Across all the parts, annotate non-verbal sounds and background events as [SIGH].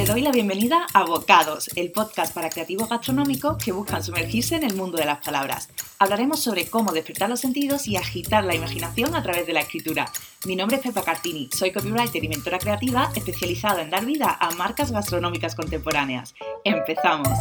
Te doy la bienvenida a Bocados, el podcast para creativos gastronómicos que buscan sumergirse en el mundo de las palabras. Hablaremos sobre cómo despertar los sentidos y agitar la imaginación a través de la escritura. Mi nombre es Pepa Cartini, soy copywriter y mentora creativa especializada en dar vida a marcas gastronómicas contemporáneas. ¡Empezamos!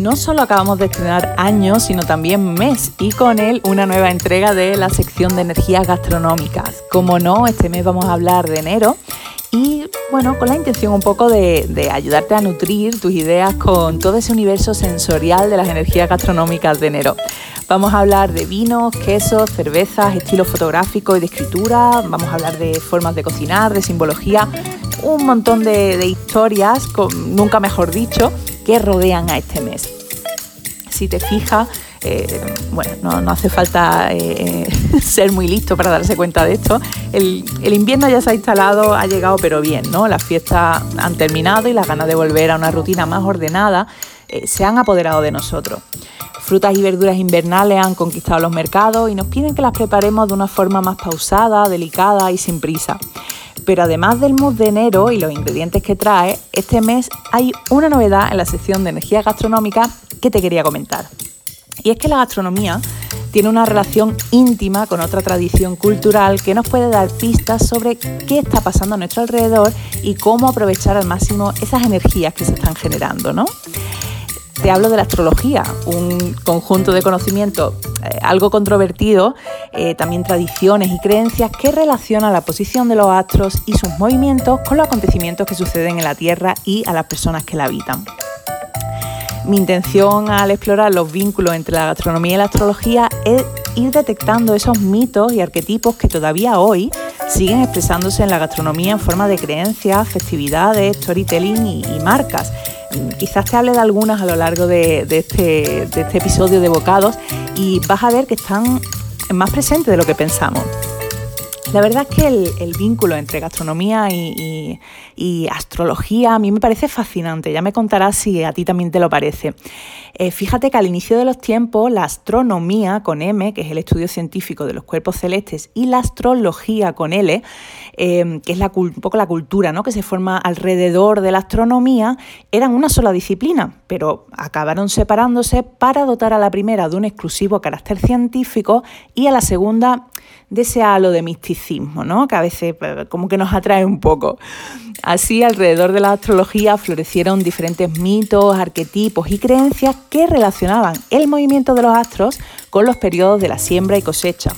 No solo acabamos de estrenar año, sino también mes y con él una nueva entrega de la sección de energías gastronómicas. Como no, este mes vamos a hablar de enero y bueno, con la intención un poco de, ayudarte a nutrir tus ideas con todo ese universo sensorial de las energías gastronómicas de enero. Vamos a hablar de vinos, quesos, cervezas, estilos fotográficos y de escritura, vamos a hablar de formas de cocinar, de simbología, un montón de, de historias, nunca mejor dicho, que rodean a este mes. Si te fijas, eh, bueno, no, hace falta eh, [LAUGHS] ser muy listo para darse cuenta de esto. El, invierno ya se ha instalado, ha llegado, pero bien, ¿no? Las fiestas han terminado y las ganas de volver a una rutina más ordenada eh, se han apoderado de nosotros. Frutas y verduras invernales han conquistado los mercados y nos piden que las preparemos de una forma más pausada, delicada y sin prisa. Pero además del mood de enero y los ingredientes que trae, este mes hay una novedad en la sección de energía gastronómica que te quería comentar. Y es que la gastronomía tiene una relación íntima con otra tradición cultural que nos puede dar pistas sobre qué está pasando a nuestro alrededor y cómo aprovechar al máximo esas energías que se están generando, ¿no? te hablo de la astrología, un conjunto de conocimientos algo controvertido, eh, también tradiciones y creencias que relacionan la posición de los astros y sus movimientos con los acontecimientos que suceden en la Tierra y a las personas que la habitan. Mi intención al explorar los vínculos entre la gastronomía y la astrología es ir detectando esos mitos y arquetipos que todavía hoy siguen expresándose en la gastronomía en forma de creencias, festividades, storytelling y marcas quizás te hable de algunas a lo largo de, este, este, episodio de Bocados y vas a ver que están más presentes de lo que pensamos. La verdad es que el, vínculo entre gastronomía y, astrología a mí me parece fascinante. Ya me contarás si a ti también te lo parece. Eh, fíjate que al inicio de los tiempos la astronomía con M, que es el estudio científico de los cuerpos celestes, y la astrología con L, eh, que es la, un poco la cultura ¿no? que se forma alrededor de la astronomía, eran una sola disciplina, pero acabaron separándose para dotar a la primera de un exclusivo carácter científico y a la segunda de ese halo de misticismo, ¿no? que a veces pues, como que nos atrae un poco. Así, alrededor de la astrología florecieron diferentes mitos, arquetipos y creencias que relacionaban el movimiento de los astros con los periodos de la siembra y cosecha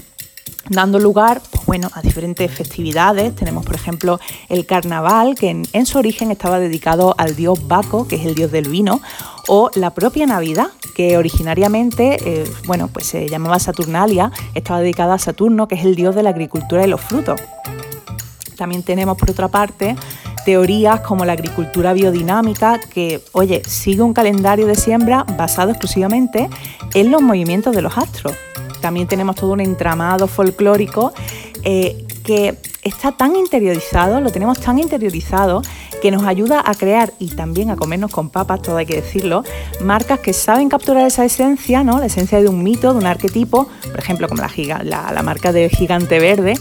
dando lugar pues bueno, a diferentes festividades. Tenemos, por ejemplo, el carnaval, que en, su origen estaba dedicado al dios Baco, que es el dios del vino, o la propia Navidad, que originariamente eh, bueno, pues se llamaba Saturnalia, estaba dedicada a Saturno, que es el dios de la agricultura y los frutos. También tenemos, por otra parte, teorías como la agricultura biodinámica, que, oye, sigue un calendario de siembra basado exclusivamente en los movimientos de los astros. También tenemos todo un entramado folclórico eh, que está tan interiorizado, lo tenemos tan interiorizado, que nos ayuda a crear y también a comernos con papas, todo hay que decirlo, marcas que saben capturar esa esencia, ¿no? la esencia de un mito, de un arquetipo, por ejemplo, como la, marca de Gigante Verde,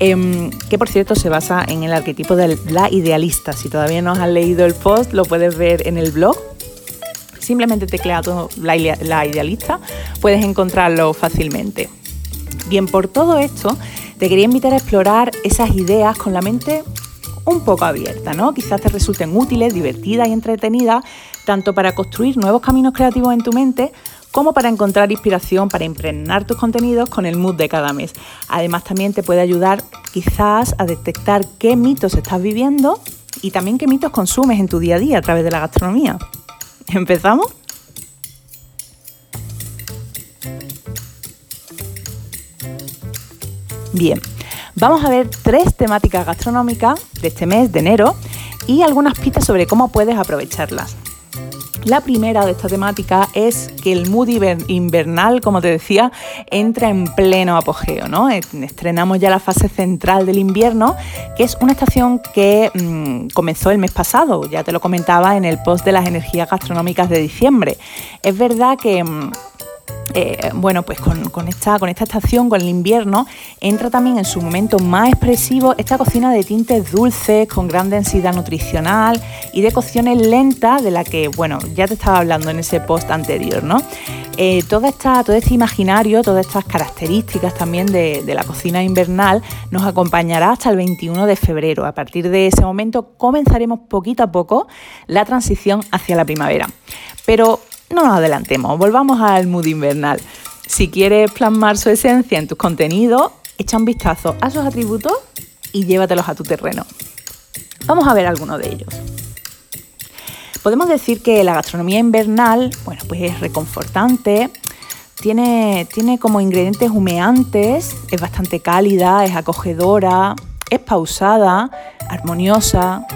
em, que por cierto se basa en el arquetipo de la idealista. Si todavía no has leído el post, lo puedes ver en el blog simplemente tecleando la idealista, puedes encontrarlo fácilmente. Bien, por todo esto, te quería invitar a explorar esas ideas con la mente un poco abierta, ¿no? Quizás te resulten útiles, divertidas y entretenidas, tanto para construir nuevos caminos creativos en tu mente, como para encontrar inspiración para impregnar tus contenidos con el mood de cada mes. Además, también te puede ayudar quizás a detectar qué mitos estás viviendo y también qué mitos consumes en tu día a día a través de la gastronomía. ¿Empezamos? Bien, vamos a ver tres temáticas gastronómicas de este mes de enero y algunas pistas sobre cómo puedes aprovecharlas. La primera de esta temática es que el mood invernal, como te decía, entra en pleno apogeo. ¿no? Estrenamos ya la fase central del invierno, que es una estación que mm, comenzó el mes pasado, ya te lo comentaba en el post de las energías gastronómicas de diciembre. Es verdad que... Mm, eh, bueno, pues con, esta, estación, con el invierno, entra también en su momento más expresivo esta cocina de tintes dulces, con gran densidad nutricional y de cocciones lentas, de la que, bueno, ya te estaba hablando en ese post anterior, ¿no? Eh, todo este imaginario, todas estas características también de, de la cocina invernal nos acompañará hasta el 21 de febrero. A partir de ese momento comenzaremos poquito a poco la transición hacia la primavera. Pero no nos adelantemos, volvamos al mood invernal. Si quieres plasmar su esencia en tus contenidos, echa un vistazo a sus atributos y llévatelos a tu terreno. Vamos a ver algunos de ellos. Podemos decir que la gastronomía invernal, bueno, pues es reconfortante, tiene, tiene como ingredientes humeantes, es bastante cálida, es acogedora, es pausada, armoniosa,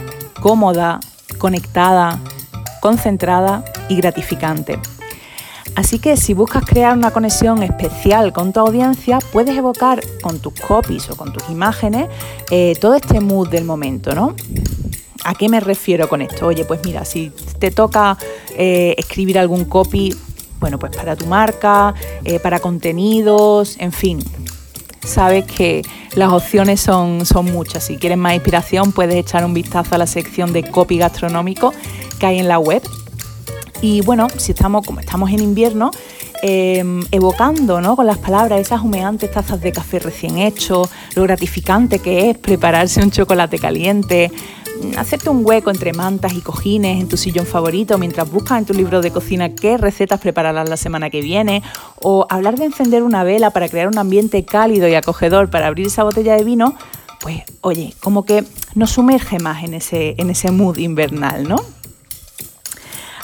cómoda, conectada, concentrada y gratificante. Así que si buscas crear una conexión especial con tu audiencia, puedes evocar con tus copies o con tus imágenes eh, todo este mood del momento, ¿no? ¿A qué me refiero con esto? Oye, pues mira, si te toca eh, escribir algún copy, bueno, pues para tu marca, eh, para contenidos, en fin, sabes que las opciones son, son muchas. Si quieres más inspiración, puedes echar un vistazo a la sección de copy gastronómico que hay en la web y bueno, si estamos, como estamos en invierno, em, evocando ¿no? con las palabras esas humeantes tazas de café recién hecho, lo gratificante que es prepararse un chocolate caliente, mm, hacerte un hueco entre mantas y cojines en tu sillón favorito mientras buscas en tu libro de cocina qué recetas prepararás la semana que viene, o hablar de encender una vela para crear un ambiente cálido y acogedor para abrir esa botella de vino, pues oye, como que nos sumerge más en ese, en ese mood invernal, ¿no?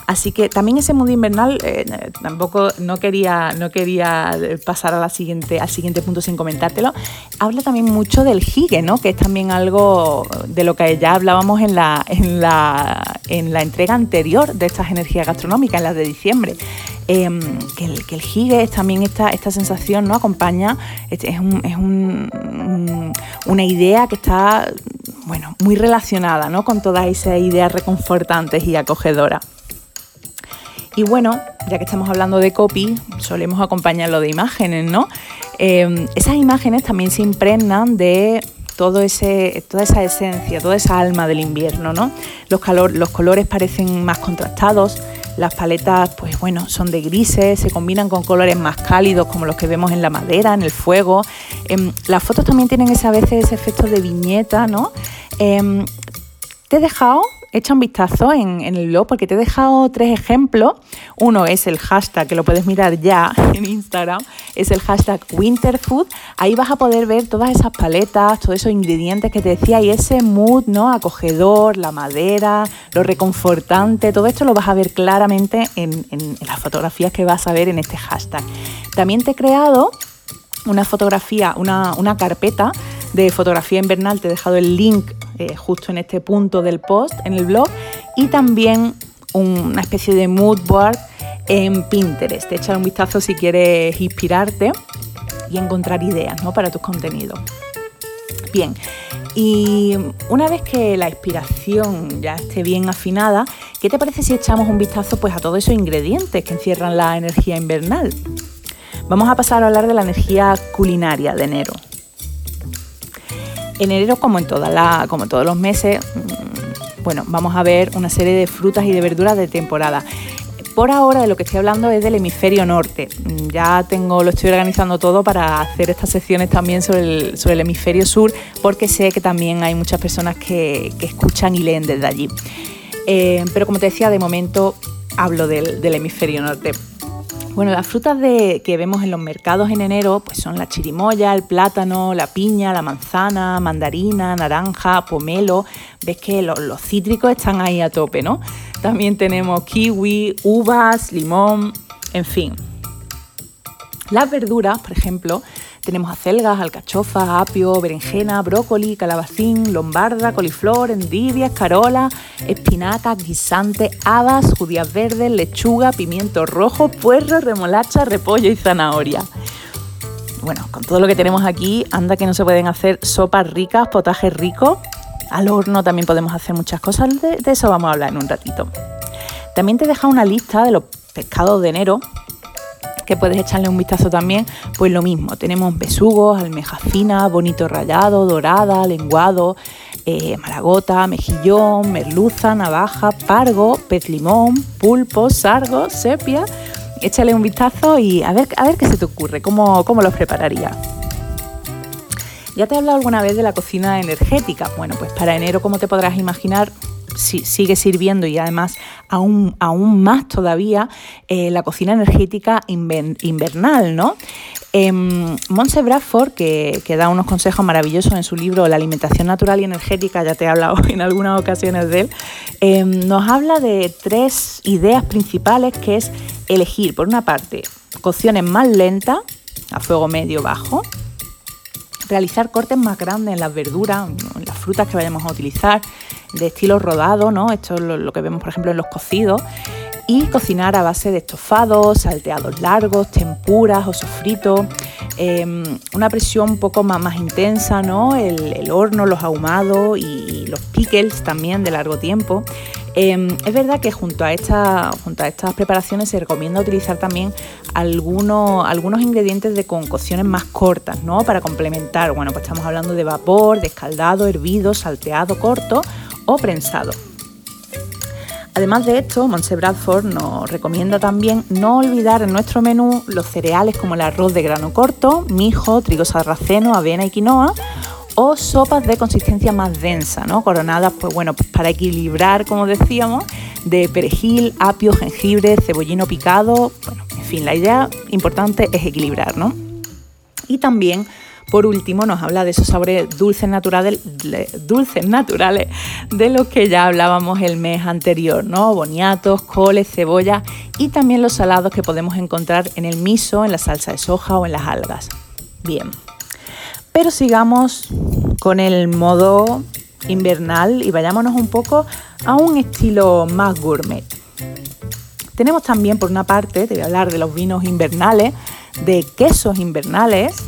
Así que también ese mundo invernal, eh, tampoco no quería, no quería pasar a la siguiente, al siguiente punto sin comentártelo. Habla también mucho del hige, ¿no? que es también algo de lo que ya hablábamos en la, en la, en la entrega anterior de estas energías gastronómicas, en las de diciembre. Em, que, el, que es también esta, esta sensación, ¿no? Acompaña, es, es, una idea que está bueno, muy relacionada ¿no? con todas esas ideas reconfortantes y acogedoras. Y bueno, ya que estamos hablando de copy, solemos acompañarlo de imágenes, ¿no? Em, esas imágenes también se impregnan de todo ese, toda esa esencia, toda esa alma del invierno, ¿no? Los, colores parecen más contrastados, las paletas, pues bueno, son de grises, se combinan con colores más cálidos como los que vemos en la madera, en el fuego. Em, las fotos también tienen ese, a veces ese efecto de viñeta, ¿no? Em, te he dejado echa un vistazo en, el blog porque te he dejado tres ejemplos. Uno es el hashtag, que lo puedes mirar ya [LAUGHS] en Instagram, es el hashtag Winterfood. Ahí vas a poder ver todas esas paletas, todos esos ingredientes que te decía y ese mood ¿no? acogedor, la madera, lo reconfortante, todo esto lo vas a ver claramente en, en las fotografías que vas a ver en este hashtag. También te he creado una fotografía, una, una carpeta de fotografía invernal, te he dejado el link eh, justo en este punto del post en el blog y también una especie de mood board en Pinterest. Echar un vistazo si quieres inspirarte y encontrar ideas ¿no? para tus contenidos. Bien, y una vez que la inspiración ya esté bien afinada, ¿qué te parece si echamos un vistazo pues, a todos esos ingredientes que encierran la energía invernal? Vamos a pasar a hablar de la energía culinaria de enero. En enero, como en, toda la, como todos los meses, mm, bueno, vamos a ver una serie de frutas y de verduras de temporada. Por ahora de lo que estoy hablando es del hemisferio norte. Mm, ya tengo, lo estoy organizando todo para hacer estas secciones también sobre el, sobre el hemisferio sur, porque sé que también hay muchas personas que, escuchan y leen desde allí. Eh, pero como te decía, de momento hablo del, del hemisferio norte. Bueno, las frutas que vemos en los mercados en enero pues son la chirimoya, el plátano, la piña, la manzana, mandarina, naranja, pomelo. Ves que los, los cítricos están ahí a tope, ¿no? También tenemos kiwi, uvas, limón, en fin. Las verduras, por ejemplo, tenemos acelgas, alcachofas, apio, berenjena, brócoli, calabacín, lombarda, coliflor, endivia, escarola, espinacas, guisante, habas, judías verdes, lechuga, pimiento rojo, puerro, remolacha, repollo y zanahoria. Bueno, con todo lo que tenemos aquí, anda que no se pueden hacer sopas ricas, potajes ricos. Al horno también podemos hacer muchas cosas, de, eso vamos a hablar en un ratito. También te deja una lista de los pescados de enero que puedes echarle un vistazo también, pues lo mismo, tenemos besugos, almeja fina, bonito rallado, dorada, lenguado, eh, maragota, mejillón, merluza, navaja, pargo, pez limón, pulpo, sargo, sepia. Échale un vistazo y a ver, a ver qué se te ocurre, cómo, cómo los prepararía. Ya te he hablado alguna vez de la cocina energética. Bueno, pues para enero, como te podrás imaginar, sigue sirviendo y además aún, aún más todavía eh, la cocina energética invernal, ¿no? Eh, Monse Bradford, que, da unos consejos maravillosos en su libro La alimentación natural y energética, ya te he hablado [LAUGHS] en algunas ocasiones de él, em, nos habla de tres ideas principales que es elegir, por una parte, cocciones más lentas, a fuego medio bajo, realizar cortes más grandes en las verduras, en las frutas que vayamos a utilizar, de estilo rodado, ¿no? Esto es lo, que vemos, por ejemplo, en los cocidos. Y cocinar a base de estofados, salteados largos, tempuras o sofritos. Em, una presión un poco más, intensa, ¿no? El, horno, los ahumados y los pickles también de largo tiempo. Em, es verdad que junto a, junto a estas preparaciones se recomienda utilizar también algunos, algunos ingredientes de concocciones más cortas, ¿no? Para complementar. Bueno, pues estamos hablando de vapor, de escaldado, hervido, salteado corto o prensado. Además de esto, Monse Bradford nos recomienda también no olvidar en nuestro menú los cereales como el arroz de grano corto, mijo, trigo sarraceno, avena y quinoa o sopas de consistencia más densa, ¿no? Coronadas, pues bueno, pues para equilibrar, como decíamos, de perejil, apio, jengibre, cebollino picado. Bueno, en fin, la idea importante es equilibrar, ¿no? Y también, por último, nos habla de esos sabores dulces naturales, dulces naturales de los que ya hablábamos el mes anterior, ¿no? Boniatos, coles, cebolla y también los salados que podemos encontrar en el miso, en la salsa de soja o en las algas. Bien. Pero sigamos con el modo invernal y vayámonos un poco a un estilo más gourmet. Tenemos también, por una parte, te voy a hablar de los vinos invernales, de quesos invernales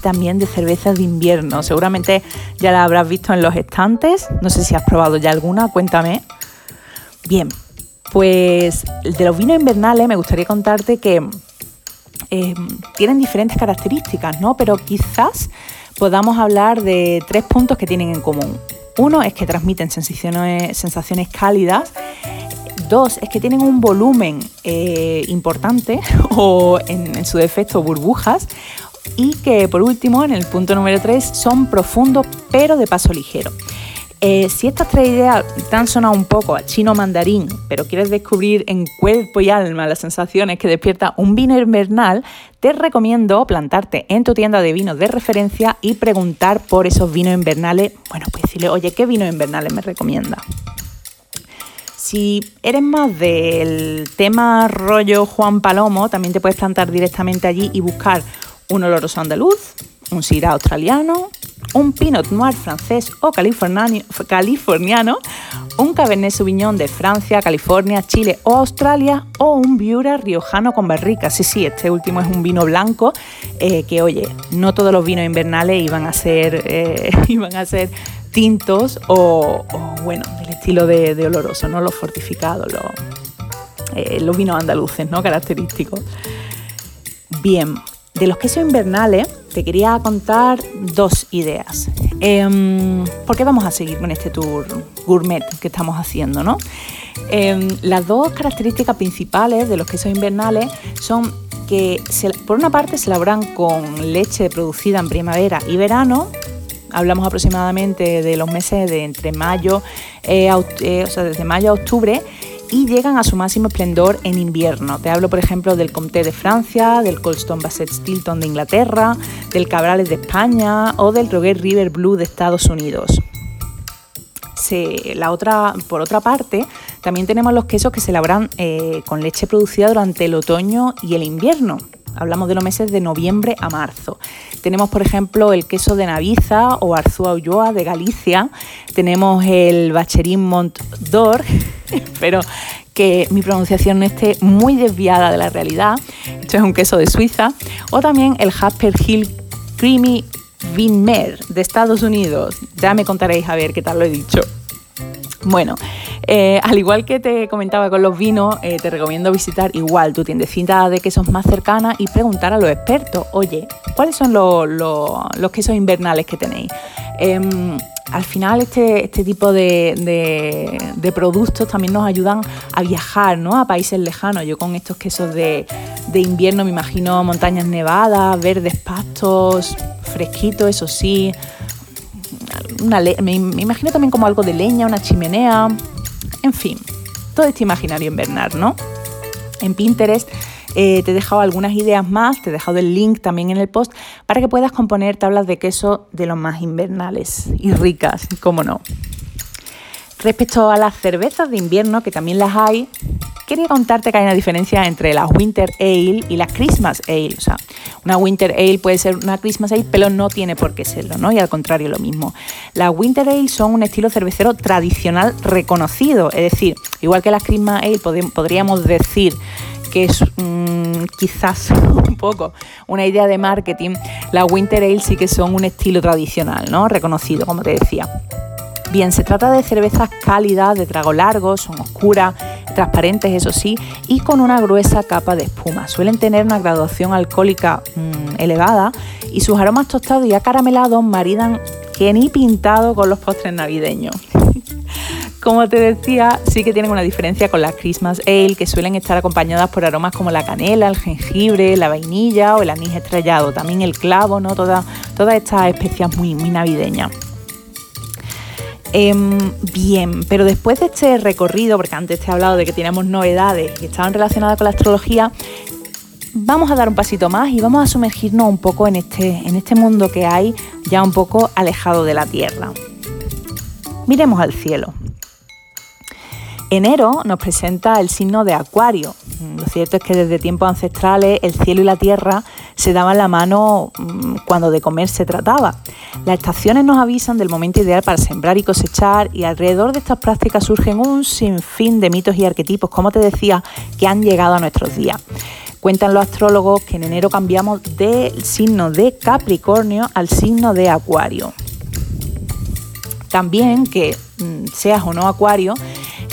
también de cervezas de invierno. Seguramente ya la habrás visto en los estantes. No sé si has probado ya alguna, cuéntame. Bien, pues de los vinos invernales me gustaría contarte que eh, tienen diferentes características, ¿no? Pero quizás podamos hablar de tres puntos que tienen en común. Uno es que transmiten sensaciones, sensaciones cálidas. Dos es que tienen un volumen eh, importante [LAUGHS] o en su defecto burbujas. Y que por último, en el punto número tres, son profundos pero de paso ligero. Eh, si estas tres ideas te han sonado un poco a chino mandarín, pero quieres descubrir en cuerpo y alma las sensaciones que despierta un vino invernal, te recomiendo plantarte en tu tienda de vinos de referencia y preguntar por esos vinos invernales. Bueno, pues decirle, oye, ¿qué vinos invernales me recomienda? Si eres más del tema rollo Juan Palomo, también te puedes plantar directamente allí y buscar un oloroso andaluz, un syrah australiano, un Pinot Noir francés o californiano, un Cabernet Sauvignon de Francia, California, Chile o Australia o un Viura riojano con barrica. Sí, sí, este último es un vino blanco eh, que, oye, no todos los vinos invernales iban a ser, eh, [LAUGHS] iban a ser tintos o, bueno, del estilo de, oloroso, ¿no? Los fortificados, los, eh, los vinos andaluces, ¿no? Característicos. Bien, de los quesos invernales te quería contar dos ideas. Em, ¿Por qué vamos a seguir con este tour gourmet que estamos haciendo? ¿no? Em, las dos características principales de los quesos invernales son que por una parte se elaboran con leche producida en primavera y verano, hablamos aproximadamente de los meses de entre mayo, eh, eh, o sea, desde mayo a octubre, y llegan a su máximo esplendor en invierno. Te hablo, por ejemplo, del Comté de Francia, del Colston Basset Stilton de Inglaterra, del Cabrales de España o del Roger River Blue de Estados Unidos. la otra, por otra parte, también tenemos los quesos que se elaboran eh, con leche producida durante el otoño y el invierno. Hablamos de los meses de noviembre a marzo. Tenemos, por ejemplo, el queso de Naviza o Arzúa Ulloa de Galicia. Tenemos el Bacherín Mont d'Or, espero [LAUGHS] que mi pronunciación no esté muy desviada de la realidad. Esto es un queso de Suiza. O también el Jasper Hill Creamy Vinmer de Estados Unidos. Ya me contaréis a ver qué tal lo he dicho. Bueno, eh, al igual que te comentaba con los vinos, eh, te recomiendo visitar igual tu tiendecita de quesos más cercana y preguntar a los expertos, oye, ¿cuáles son los, quesos invernales que tenéis? Em, al final este, este tipo de, productos también nos ayudan a viajar ¿no? a países lejanos. Yo con estos quesos de, invierno me imagino montañas nevadas, verdes pastos, fresquitos, eso sí. Me, imagino también como algo de leña, una chimenea. En fin, todo este imaginario invernal, ¿no? En Pinterest eh, te he dejado algunas ideas más, te he dejado el link también en el post para que puedas componer tablas de queso de los más invernales y ricas, como no. Respecto a las cervezas de invierno, que también las hay, quería contarte que hay una diferencia entre las Winter Ale y las Christmas Ale. O sea, una Winter Ale puede ser una Christmas Ale, pero no tiene por qué serlo, ¿no? Y al contrario, lo mismo. Las Winter Ale son un estilo cervecero tradicional reconocido, es decir, igual que las Christmas Ale podríamos decir que es mm, quizás [LAUGHS] un poco una idea de marketing, las Winter Ale sí que son un estilo tradicional, ¿no? Reconocido, como te decía. Bien, se trata de cervezas cálidas, de trago largo, son oscuras, transparentes, eso sí, y con una gruesa capa de espuma. Suelen tener una graduación alcohólica mm, elevada y sus aromas tostados y acaramelados maridan que ni pintado con los postres navideños. [LAUGHS] Como te decía, sí que tienen una diferencia con las Christmas Ale, que suelen estar acompañadas por aromas como la canela, el jengibre, la vainilla o el anís estrellado, también el clavo, ¿no? todas estas especias muy, muy navideñas. Em, bien, pero después de este recorrido, porque antes te he hablado de que teníamos novedades que estaban relacionadas con la astrología, vamos a dar un pasito más y vamos a sumergirnos un poco en este, en este mundo que hay ya un poco alejado de la Tierra. Miremos al cielo. Enero nos presenta el signo de Acuario. Lo cierto es que desde tiempos ancestrales el cielo y la tierra se daban la mano mm, cuando de comer se trataba. Las estaciones nos avisan del momento ideal para sembrar y cosechar y alrededor de estas prácticas surgen un sinfín de mitos y arquetipos, como te decía, que han llegado a nuestros días. Cuentan los astrólogos que en enero cambiamos del signo de Capricornio al signo de Acuario. También que mm, seas o no Acuario,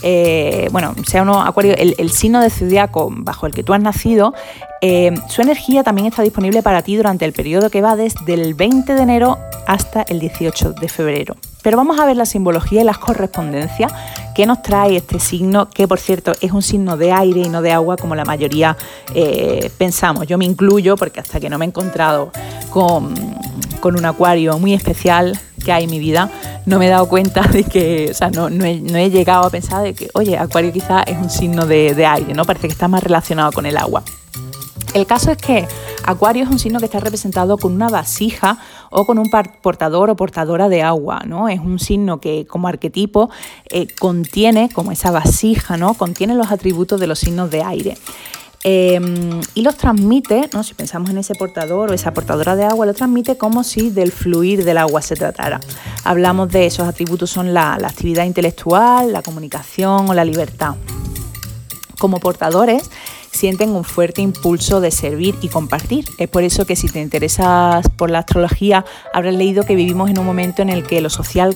eh, bueno, sea uno acuario, el, signo de zodiaco bajo el que tú has nacido, eh, su energía también está disponible para ti durante el periodo que va desde el 20 de enero hasta el 18 de febrero. Pero vamos a ver la simbología y las correspondencias que nos trae este signo, que por cierto es un signo de aire y no de agua como la mayoría eh, pensamos. Yo me incluyo porque hasta que no me he encontrado con, con un acuario muy especial, que hay en mi vida, no me he dado cuenta de que, o sea, no, he, llegado a pensar de que, oye, Acuario quizás es un signo de, aire, ¿no? Parece que está más relacionado con el agua. El caso es que Acuario es un signo que está representado con una vasija o con un portador o portadora de agua, ¿no? Es un signo que como arquetipo eh, contiene, como esa vasija, ¿no? Contiene los atributos de los signos de aire. Em, y los transmite, ¿no? si pensamos en ese portador o esa portadora de agua, lo transmite como si del fluir del agua se tratara. Hablamos de esos atributos, son la, actividad intelectual, la comunicación o la libertad. Como portadores, sienten un fuerte impulso de servir y compartir. Es por eso que si te interesas por la astrología, habrás leído que vivimos en un momento en el que lo social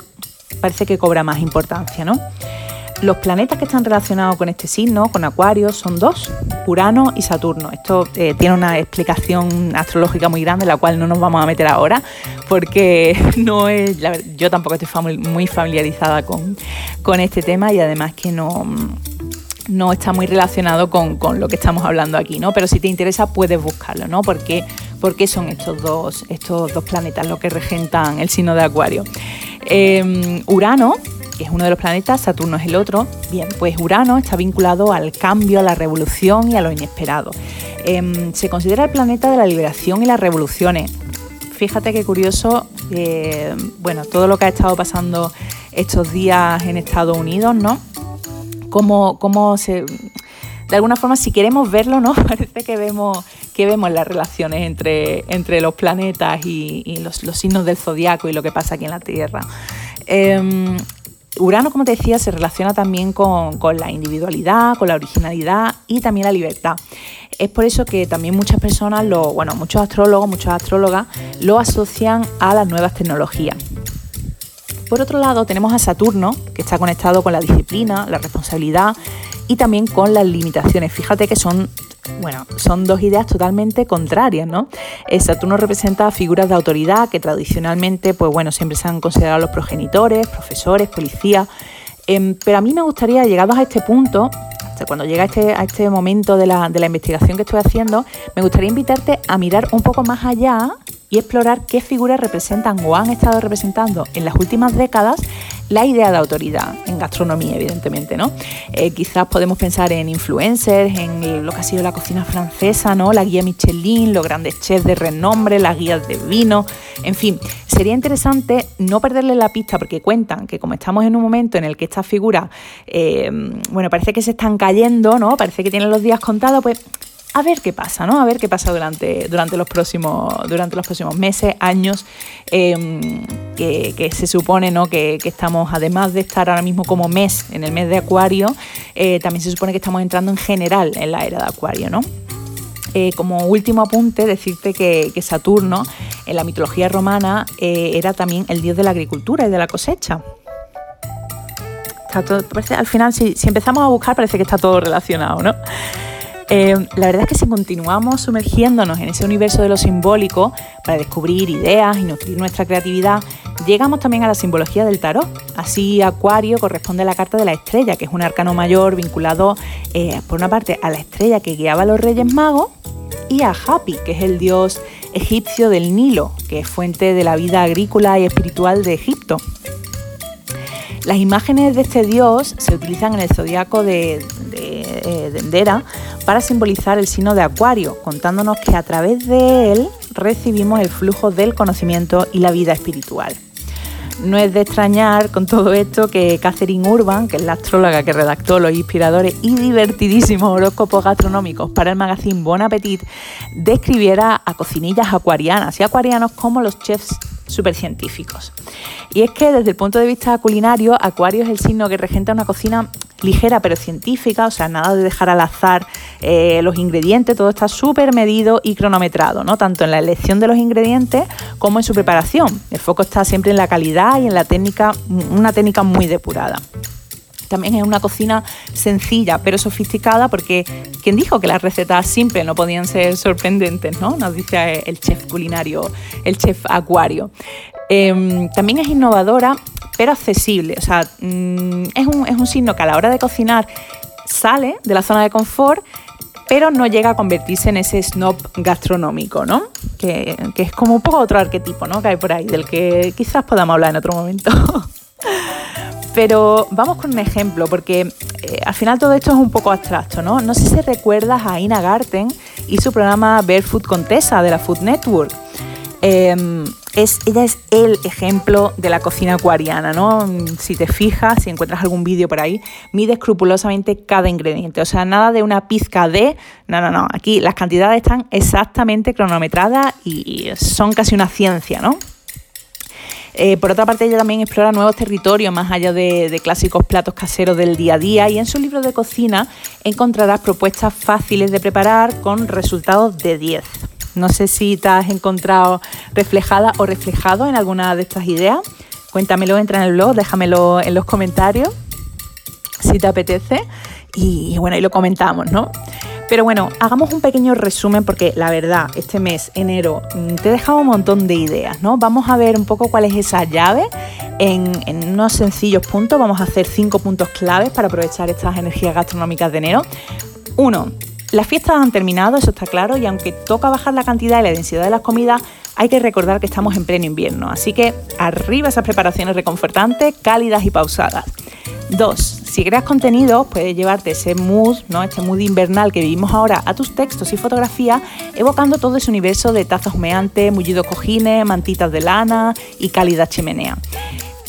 parece que cobra más importancia, ¿no? Los planetas que están relacionados con este signo, con Acuario, son dos, Urano y Saturno. Esto eh, tiene una explicación astrológica muy grande, la cual no nos vamos a meter ahora, porque [LAUGHS] no es, yo tampoco estoy muy familiarizada con, este tema y además que no no está muy relacionado con, lo que estamos hablando aquí, ¿no? Pero si te interesa puedes buscarlo, ¿no? Porque, qué son estos dos, estos dos planetas los que regentan el signo de Acuario. Eh, Urano que es uno de los planetas, Saturno es el otro. Bien, pues Urano está vinculado al cambio, a la revolución y a lo inesperado. Em, se considera el planeta de la liberación y las revoluciones. Fíjate qué curioso, eh, bueno, todo lo que ha estado pasando estos días en Estados Unidos, ¿no? Cómo, cómo se, de alguna forma, si queremos verlo, ¿no? [LAUGHS] Parece que vemos, que vemos las relaciones entre, entre los planetas y, los, signos del zodiaco y lo que pasa aquí en la Tierra. Em, Urano, como te decía, se relaciona también con, la individualidad, con la originalidad y también la libertad. Es por eso que también muchas personas, lo, bueno, muchos astrólogos, muchas astrólogas, lo asocian a las nuevas tecnologías. Por otro lado tenemos a Saturno, que está conectado con la disciplina, la responsabilidad y también con las limitaciones. Fíjate que son bueno, son dos ideas totalmente contrarias, ¿no? Eh, Saturno representa figuras de autoridad que tradicionalmente, pues bueno, siempre se han considerado los progenitores, profesores, policías. Em, pero a mí me gustaría, llegados a este punto, cuando llega este, a este momento de la, de la investigación que estoy haciendo, me gustaría invitarte a mirar un poco más allá y explorar qué figuras representan o han estado representando en las últimas décadas la idea de autoridad en gastronomía, evidentemente, ¿no? Eh, quizás podemos pensar en influencers, en lo que ha sido la cocina francesa, ¿no? La guía Michelin, los grandes chefs de renombre, las guías de vino, en fin, sería interesante no perderle la pista porque cuentan que como estamos en un momento en el que estas figuras, eh, bueno, parece que se están cayendo, ¿no? Parece que tienen los días contados, pues a ver qué pasa, ¿no? A ver qué pasa durante, durante, los, próximos, durante los próximos meses, años, em, que, se supone, ¿no? Que, estamos, además de estar ahora mismo como mes, en el mes de Acuario, eh, también se supone que estamos entrando en general en la era de Acuario, ¿no? Eh, como último apunte, decirte que, Saturno, en la mitología romana, eh, era también el dios de la agricultura y de la cosecha. al final, si, si empezamos a buscar, parece que está todo relacionado, ¿no? Eh, la verdad es que si continuamos sumergiéndonos en ese universo de lo simbólico para descubrir ideas y nutrir nuestra creatividad, llegamos también a la simbología del tarot. Así Acuario corresponde a la carta de la estrella, que es un arcano mayor vinculado eh, por una parte a la estrella que guiaba a los Reyes Magos y a Hapi, que es el dios egipcio del Nilo, que es fuente de la vida agrícola y espiritual de Egipto. Las imágenes de este dios se utilizan en el zodiaco de, de, Endera para simbolizar el signo de Acuario, contándonos que a través de él recibimos el flujo del conocimiento y la vida espiritual. No es de extrañar con todo esto que Catherine Urban, que es la astróloga que redactó los inspiradores y divertidísimos horóscopos gastronómicos para el magazine Bon Appetit, describiera a cocinillas acuarianas y acuarianos como los chefs supercientíficos. Y es que desde el punto de vista culinario, Acuario es el signo que regenta una cocina ligera pero científica, o sea, nada de dejar al azar eh, los ingredientes, todo está súper medido y cronometrado, ¿no? Tanto en la elección de los ingredientes como en su preparación. El foco está siempre en la calidad y en la técnica, una técnica muy depurada. También es una cocina sencilla pero sofisticada porque quien dijo que las recetas simples no podían ser sorprendentes, ¿no? Nos dice el chef culinario, el chef acuario. Em, también es innovadora pero accesible, o sea, mm, es, un, es un signo que a la hora de cocinar sale de la zona de confort pero no llega a convertirse en ese snob gastronómico, ¿no? Que, que, es como un poco otro arquetipo, ¿no? Que hay por ahí, del que quizás podamos hablar en otro momento. [LAUGHS] Pero vamos con un ejemplo, porque eh, al final todo esto es un poco abstracto, ¿no? No sé si recuerdas a Ina Garten y su programa Barefoot Contessa de la Food Network. Em, es, ella es el ejemplo de la cocina acuariana, ¿no? Si te fijas, si encuentras algún vídeo por ahí, mide escrupulosamente cada ingrediente. O sea, nada de una pizca de. No, no, no. Aquí las cantidades están exactamente cronometradas y son casi una ciencia, ¿no? Eh, por otra parte, ella también explora nuevos territorios más allá de, clásicos platos caseros del día a día y en su libro de cocina encontrarás propuestas fáciles de preparar con resultados de 10. No sé si te has encontrado reflejada o reflejado en alguna de estas ideas. Cuéntamelo, entra en el blog, déjamelo en los comentarios si te apetece y bueno, ahí lo comentamos, ¿no? Pero bueno, hagamos un pequeño resumen porque la verdad, este mes, enero, mm, te he dejado un montón de ideas, ¿no? Vamos a ver un poco cuál es esa llave en, unos sencillos puntos. Vamos a hacer cinco puntos claves para aprovechar estas energías gastronómicas de enero. Uno, las fiestas han terminado, eso está claro, y aunque toca bajar la cantidad y la densidad de las comidas, hay que recordar que estamos en pleno invierno. Así que arriba esas preparaciones reconfortantes, cálidas y pausadas. Dos, si creas contenido, puedes llevarte ese mood, ¿no? este mood invernal que vivimos ahora a tus textos y fotografías, evocando todo ese universo de tazas humeantes, mullidos cojines, mantitas de lana y cálida chimenea.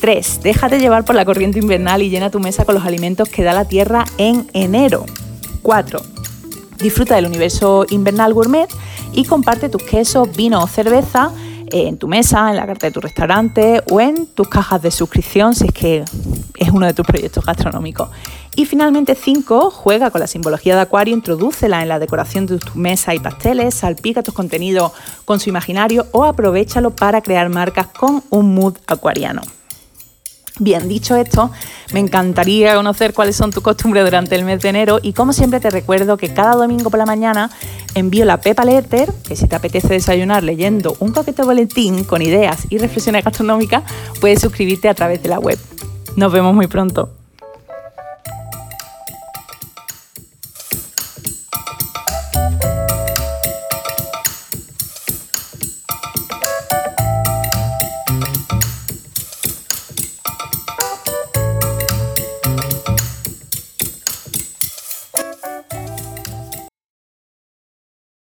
3. Déjate llevar por la corriente invernal y llena tu mesa con los alimentos que da la tierra en enero. 4. Disfruta del universo invernal gourmet y comparte tus quesos, vino o cerveza en tu mesa, en la carta de tu restaurante o en tus cajas de suscripción si es que es uno de tus proyectos gastronómicos. Y finalmente 5, juega con la simbología de Acuario, introdúcela en la decoración de tu mesa y pasteles, salpica tus contenidos con su imaginario o aprovechalo para crear marcas con un mood acuariano. Bien, dicho esto, me encantaría conocer cuáles son tus costumbres durante el mes de enero y como siempre te recuerdo que cada domingo por la mañana envío la Pepa Letter, que si te apetece desayunar leyendo un coquete boletín con ideas y reflexiones gastronómicas, puedes suscribirte a través de la web. Nos vemos muy pronto.